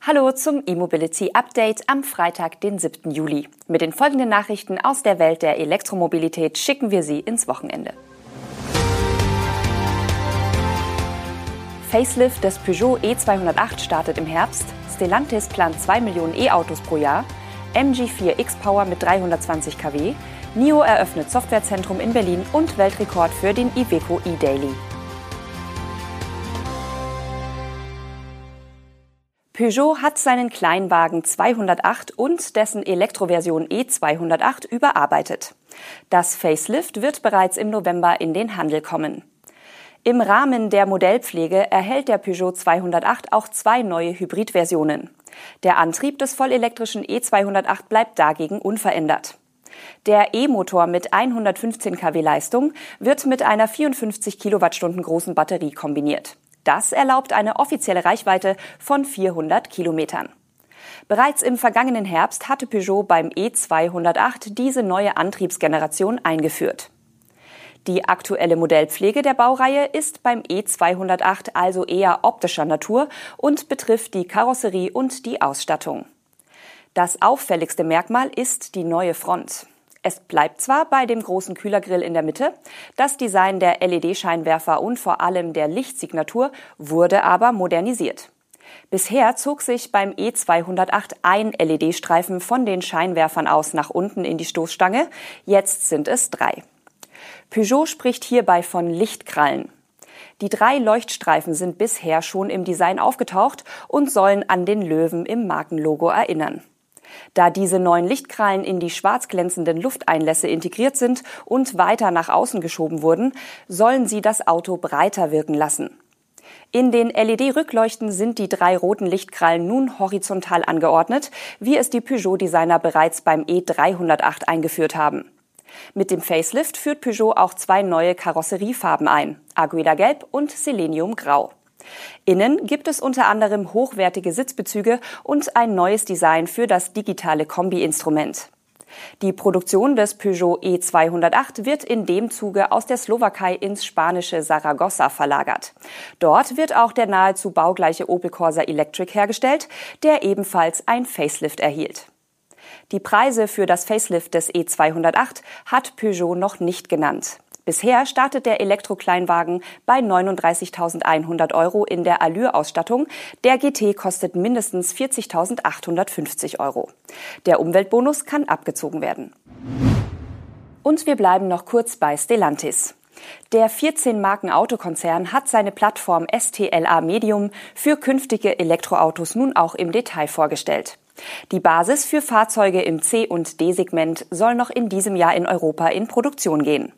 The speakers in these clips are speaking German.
Hallo zum E-Mobility Update am Freitag, den 7. Juli. Mit den folgenden Nachrichten aus der Welt der Elektromobilität schicken wir Sie ins Wochenende. Facelift des Peugeot E208 startet im Herbst. Stellantis plant 2 Millionen E-Autos pro Jahr. MG4 X-Power mit 320 kW. NIO eröffnet Softwarezentrum in Berlin und Weltrekord für den Iveco e-Daily. Peugeot hat seinen Kleinwagen 208 und dessen Elektroversion E208 überarbeitet. Das Facelift wird bereits im November in den Handel kommen. Im Rahmen der Modellpflege erhält der Peugeot 208 auch zwei neue Hybridversionen. Der Antrieb des vollelektrischen E208 bleibt dagegen unverändert. Der E-Motor mit 115 kW Leistung wird mit einer 54 Kilowattstunden großen Batterie kombiniert. Das erlaubt eine offizielle Reichweite von 400 Kilometern. Bereits im vergangenen Herbst hatte Peugeot beim E208 diese neue Antriebsgeneration eingeführt. Die aktuelle Modellpflege der Baureihe ist beim E208 also eher optischer Natur und betrifft die Karosserie und die Ausstattung. Das auffälligste Merkmal ist die neue Front. Es bleibt zwar bei dem großen Kühlergrill in der Mitte, das Design der LED-Scheinwerfer und vor allem der Lichtsignatur wurde aber modernisiert. Bisher zog sich beim E208 ein LED-Streifen von den Scheinwerfern aus nach unten in die Stoßstange, jetzt sind es drei. Peugeot spricht hierbei von Lichtkrallen. Die drei Leuchtstreifen sind bisher schon im Design aufgetaucht und sollen an den Löwen im Markenlogo erinnern. Da diese neuen Lichtkrallen in die schwarz glänzenden Lufteinlässe integriert sind und weiter nach außen geschoben wurden, sollen sie das Auto breiter wirken lassen. In den LED-Rückleuchten sind die drei roten Lichtkrallen nun horizontal angeordnet, wie es die Peugeot-Designer bereits beim E308 eingeführt haben. Mit dem Facelift führt Peugeot auch zwei neue Karosseriefarben ein, Agueda Gelb und Selenium Grau. Innen gibt es unter anderem hochwertige Sitzbezüge und ein neues Design für das digitale Kombi-Instrument. Die Produktion des Peugeot E208 wird in dem Zuge aus der Slowakei ins spanische Saragossa verlagert. Dort wird auch der nahezu baugleiche Opel Corsa Electric hergestellt, der ebenfalls ein Facelift erhielt. Die Preise für das Facelift des E208 hat Peugeot noch nicht genannt. Bisher startet der Elektrokleinwagen bei 39.100 Euro in der Allure-Ausstattung. Der GT kostet mindestens 40.850 Euro. Der Umweltbonus kann abgezogen werden. Und wir bleiben noch kurz bei Stellantis. Der 14-Marken-Autokonzern hat seine Plattform STLA Medium für künftige Elektroautos nun auch im Detail vorgestellt. Die Basis für Fahrzeuge im C- und D-Segment soll noch in diesem Jahr in Europa in Produktion gehen.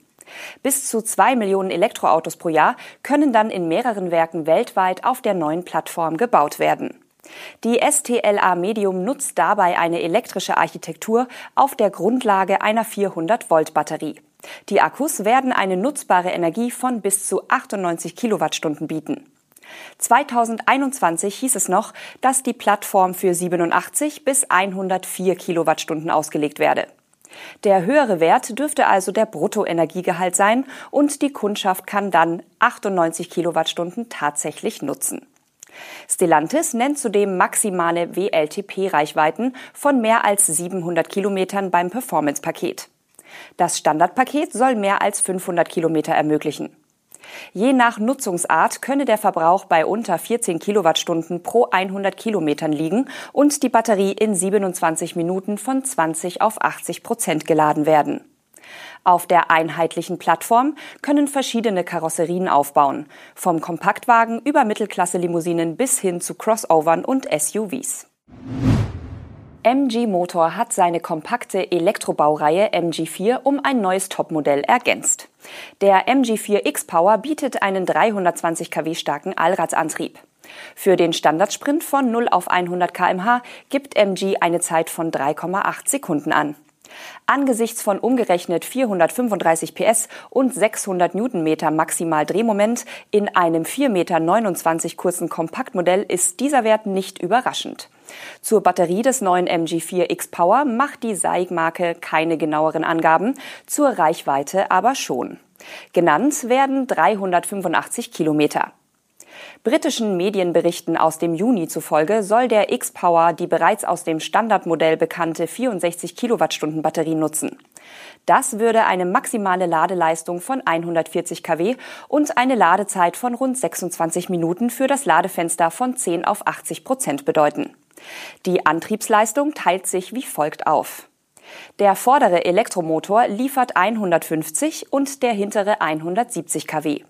Bis zu zwei Millionen Elektroautos pro Jahr können dann in mehreren Werken weltweit auf der neuen Plattform gebaut werden. Die STLA Medium nutzt dabei eine elektrische Architektur auf der Grundlage einer 400 Volt Batterie. Die Akkus werden eine nutzbare Energie von bis zu 98 Kilowattstunden bieten. 2021 hieß es noch, dass die Plattform für 87 bis 104 Kilowattstunden ausgelegt werde. Der höhere Wert dürfte also der Bruttoenergiegehalt sein und die Kundschaft kann dann 98 Kilowattstunden tatsächlich nutzen. Stellantis nennt zudem maximale WLTP-Reichweiten von mehr als 700 Kilometern beim Performance-Paket. Das Standardpaket soll mehr als 500 Kilometer ermöglichen. Je nach Nutzungsart könne der Verbrauch bei unter 14 Kilowattstunden pro 100 Kilometern liegen und die Batterie in 27 Minuten von 20 auf 80 Prozent geladen werden. Auf der einheitlichen Plattform können verschiedene Karosserien aufbauen, vom Kompaktwagen über Mittelklasse-Limousinen bis hin zu Crossovern und SUVs. MG Motor hat seine kompakte Elektrobaureihe MG4 um ein neues Topmodell ergänzt. Der MG4 X-Power bietet einen 320 kW starken Allradantrieb. Für den Standardsprint von 0 auf 100 kmh gibt MG eine Zeit von 3,8 Sekunden an. Angesichts von umgerechnet 435 PS und 600 Newtonmeter maximal Drehmoment in einem 4,29 Meter kurzen Kompaktmodell ist dieser Wert nicht überraschend. Zur Batterie des neuen MG4 X-Power macht die SAIC-Marke keine genaueren Angaben, zur Reichweite aber schon. Genannt werden 385 Kilometer. Britischen Medienberichten aus dem Juni zufolge soll der X-Power die bereits aus dem Standardmodell bekannte 64 Kilowattstunden Batterie nutzen. Das würde eine maximale Ladeleistung von 140 kW und eine Ladezeit von rund 26 Minuten für das Ladefenster von 10 auf 80 Prozent bedeuten. Die Antriebsleistung teilt sich wie folgt auf. Der vordere Elektromotor liefert 150 und der hintere 170 kW.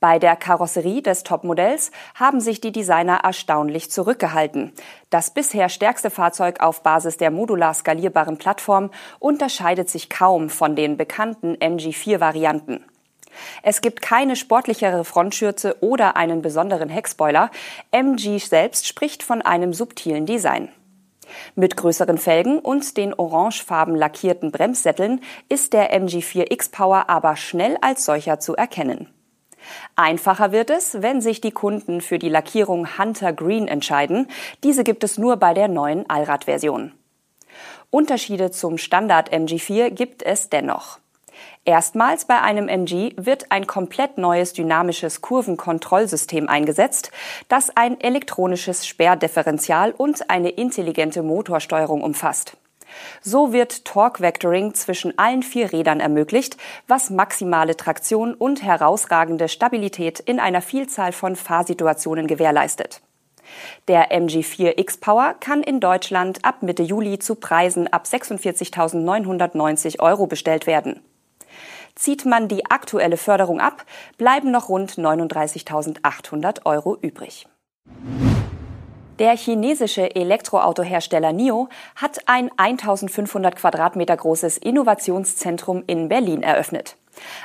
Bei der Karosserie des Topmodells haben sich die Designer erstaunlich zurückgehalten. Das bisher stärkste Fahrzeug auf Basis der modular skalierbaren Plattform unterscheidet sich kaum von den bekannten MG4-Varianten. Es gibt keine sportlichere Frontschürze oder einen besonderen Heckspoiler. MG selbst spricht von einem subtilen Design. Mit größeren Felgen und den orangefarben lackierten Bremssätteln ist der MG4 X-Power aber schnell als solcher zu erkennen. Einfacher wird es, wenn sich die Kunden für die Lackierung Hunter Green entscheiden. Diese gibt es nur bei der neuen Allradversion. Unterschiede zum Standard MG4 gibt es dennoch. Erstmals bei einem MG wird ein komplett neues dynamisches Kurvenkontrollsystem eingesetzt, das ein elektronisches Sperrdifferential und eine intelligente Motorsteuerung umfasst. So wird Torque Vectoring zwischen allen vier Rädern ermöglicht, was maximale Traktion und herausragende Stabilität in einer Vielzahl von Fahrsituationen gewährleistet. Der MG4 X-Power kann in Deutschland ab Mitte Juli zu Preisen ab 46.990 Euro bestellt werden. Zieht man die aktuelle Förderung ab, bleiben noch rund 39.800 Euro übrig. Der chinesische Elektroautohersteller NIO hat ein 1500 Quadratmeter großes Innovationszentrum in Berlin eröffnet.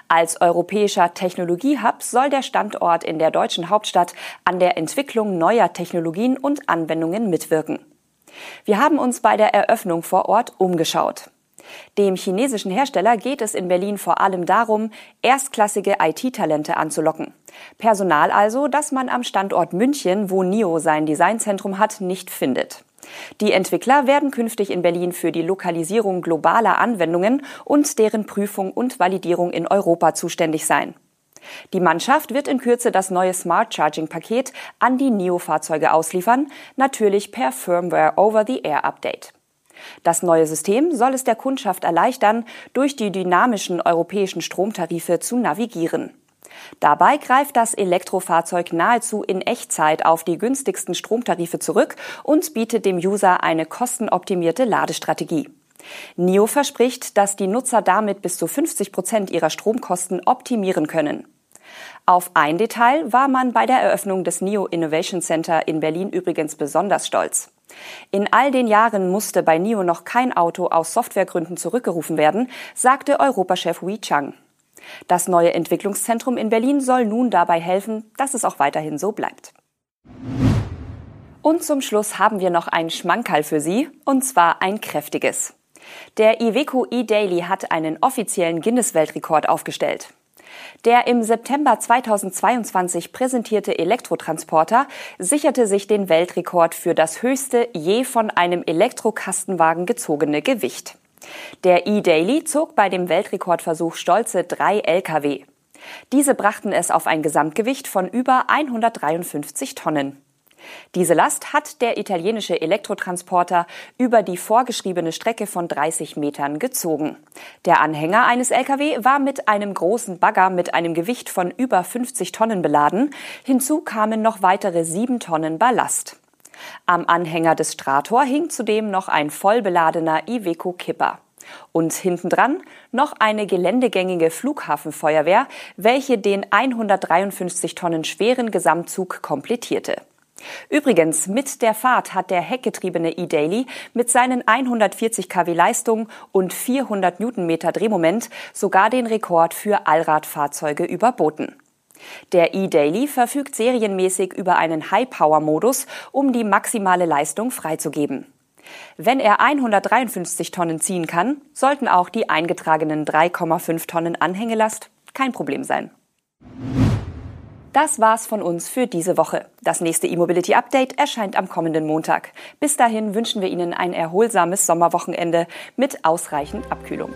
Als europäischer Technologiehub soll der Standort in der deutschen Hauptstadt an der Entwicklung neuer Technologien und Anwendungen mitwirken. Wir haben uns bei der Eröffnung vor Ort umgeschaut. Dem chinesischen Hersteller geht es in Berlin vor allem darum, erstklassige IT-Talente anzulocken. Personal also, das man am Standort München, wo NIO sein Designzentrum hat, nicht findet. Die Entwickler werden künftig in Berlin für die Lokalisierung globaler Anwendungen und deren Prüfung und Validierung in Europa zuständig sein. Die Mannschaft wird in Kürze das neue Smart Charging Paket an die NIO-Fahrzeuge ausliefern, natürlich per Firmware Over-the-Air Update. Das neue System soll es der Kundschaft erleichtern, durch die dynamischen europäischen Stromtarife zu navigieren. Dabei greift das Elektrofahrzeug nahezu in Echtzeit auf die günstigsten Stromtarife zurück und bietet dem User eine kostenoptimierte Ladestrategie. NIO verspricht, dass die Nutzer damit bis zu 50 Prozent ihrer Stromkosten optimieren können. Auf ein Detail war man bei der Eröffnung des NIO Innovation Center in Berlin übrigens besonders stolz. In all den Jahren musste bei NIO noch kein Auto aus Softwaregründen zurückgerufen werden, sagte Europachef Wei Chang. Das neue Entwicklungszentrum in Berlin soll nun dabei helfen, dass es auch weiterhin so bleibt. Und zum Schluss haben wir noch ein Schmankerl für Sie, und zwar ein kräftiges. Der Iveco e-Daily hat einen offiziellen Guinness-Weltrekord aufgestellt. Der im September 2022 präsentierte Elektrotransporter sicherte sich den Weltrekord für das höchste je von einem Elektrokastenwagen gezogene Gewicht. Der E-Daily zog bei dem Weltrekordversuch stolze drei Lkw. Diese brachten es auf ein Gesamtgewicht von über 153 Tonnen. Diese Last hat der italienische Elektrotransporter über die vorgeschriebene Strecke von 30 Metern gezogen. Der Anhänger eines Lkw war mit einem großen Bagger mit einem Gewicht von über 50 Tonnen beladen. Hinzu kamen noch weitere sieben Tonnen Ballast. Am Anhänger des Strator hing zudem noch ein vollbeladener Iveco Kipper. Und hintendran noch eine geländegängige Flughafenfeuerwehr, welche den 153 Tonnen schweren Gesamtzug komplettierte. Übrigens, mit der Fahrt hat der heckgetriebene E-Daily mit seinen 140 kW Leistung und 400 Newtonmeter Drehmoment sogar den Rekord für Allradfahrzeuge überboten. Der E-Daily verfügt serienmäßig über einen High-Power-Modus, um die maximale Leistung freizugeben. Wenn er 153 Tonnen ziehen kann, sollten auch die eingetragenen 3,5 Tonnen Anhängelast kein Problem sein. Das war's von uns für diese Woche. Das nächste E-Mobility Update erscheint am kommenden Montag. Bis dahin wünschen wir Ihnen ein erholsames Sommerwochenende mit ausreichend Abkühlung.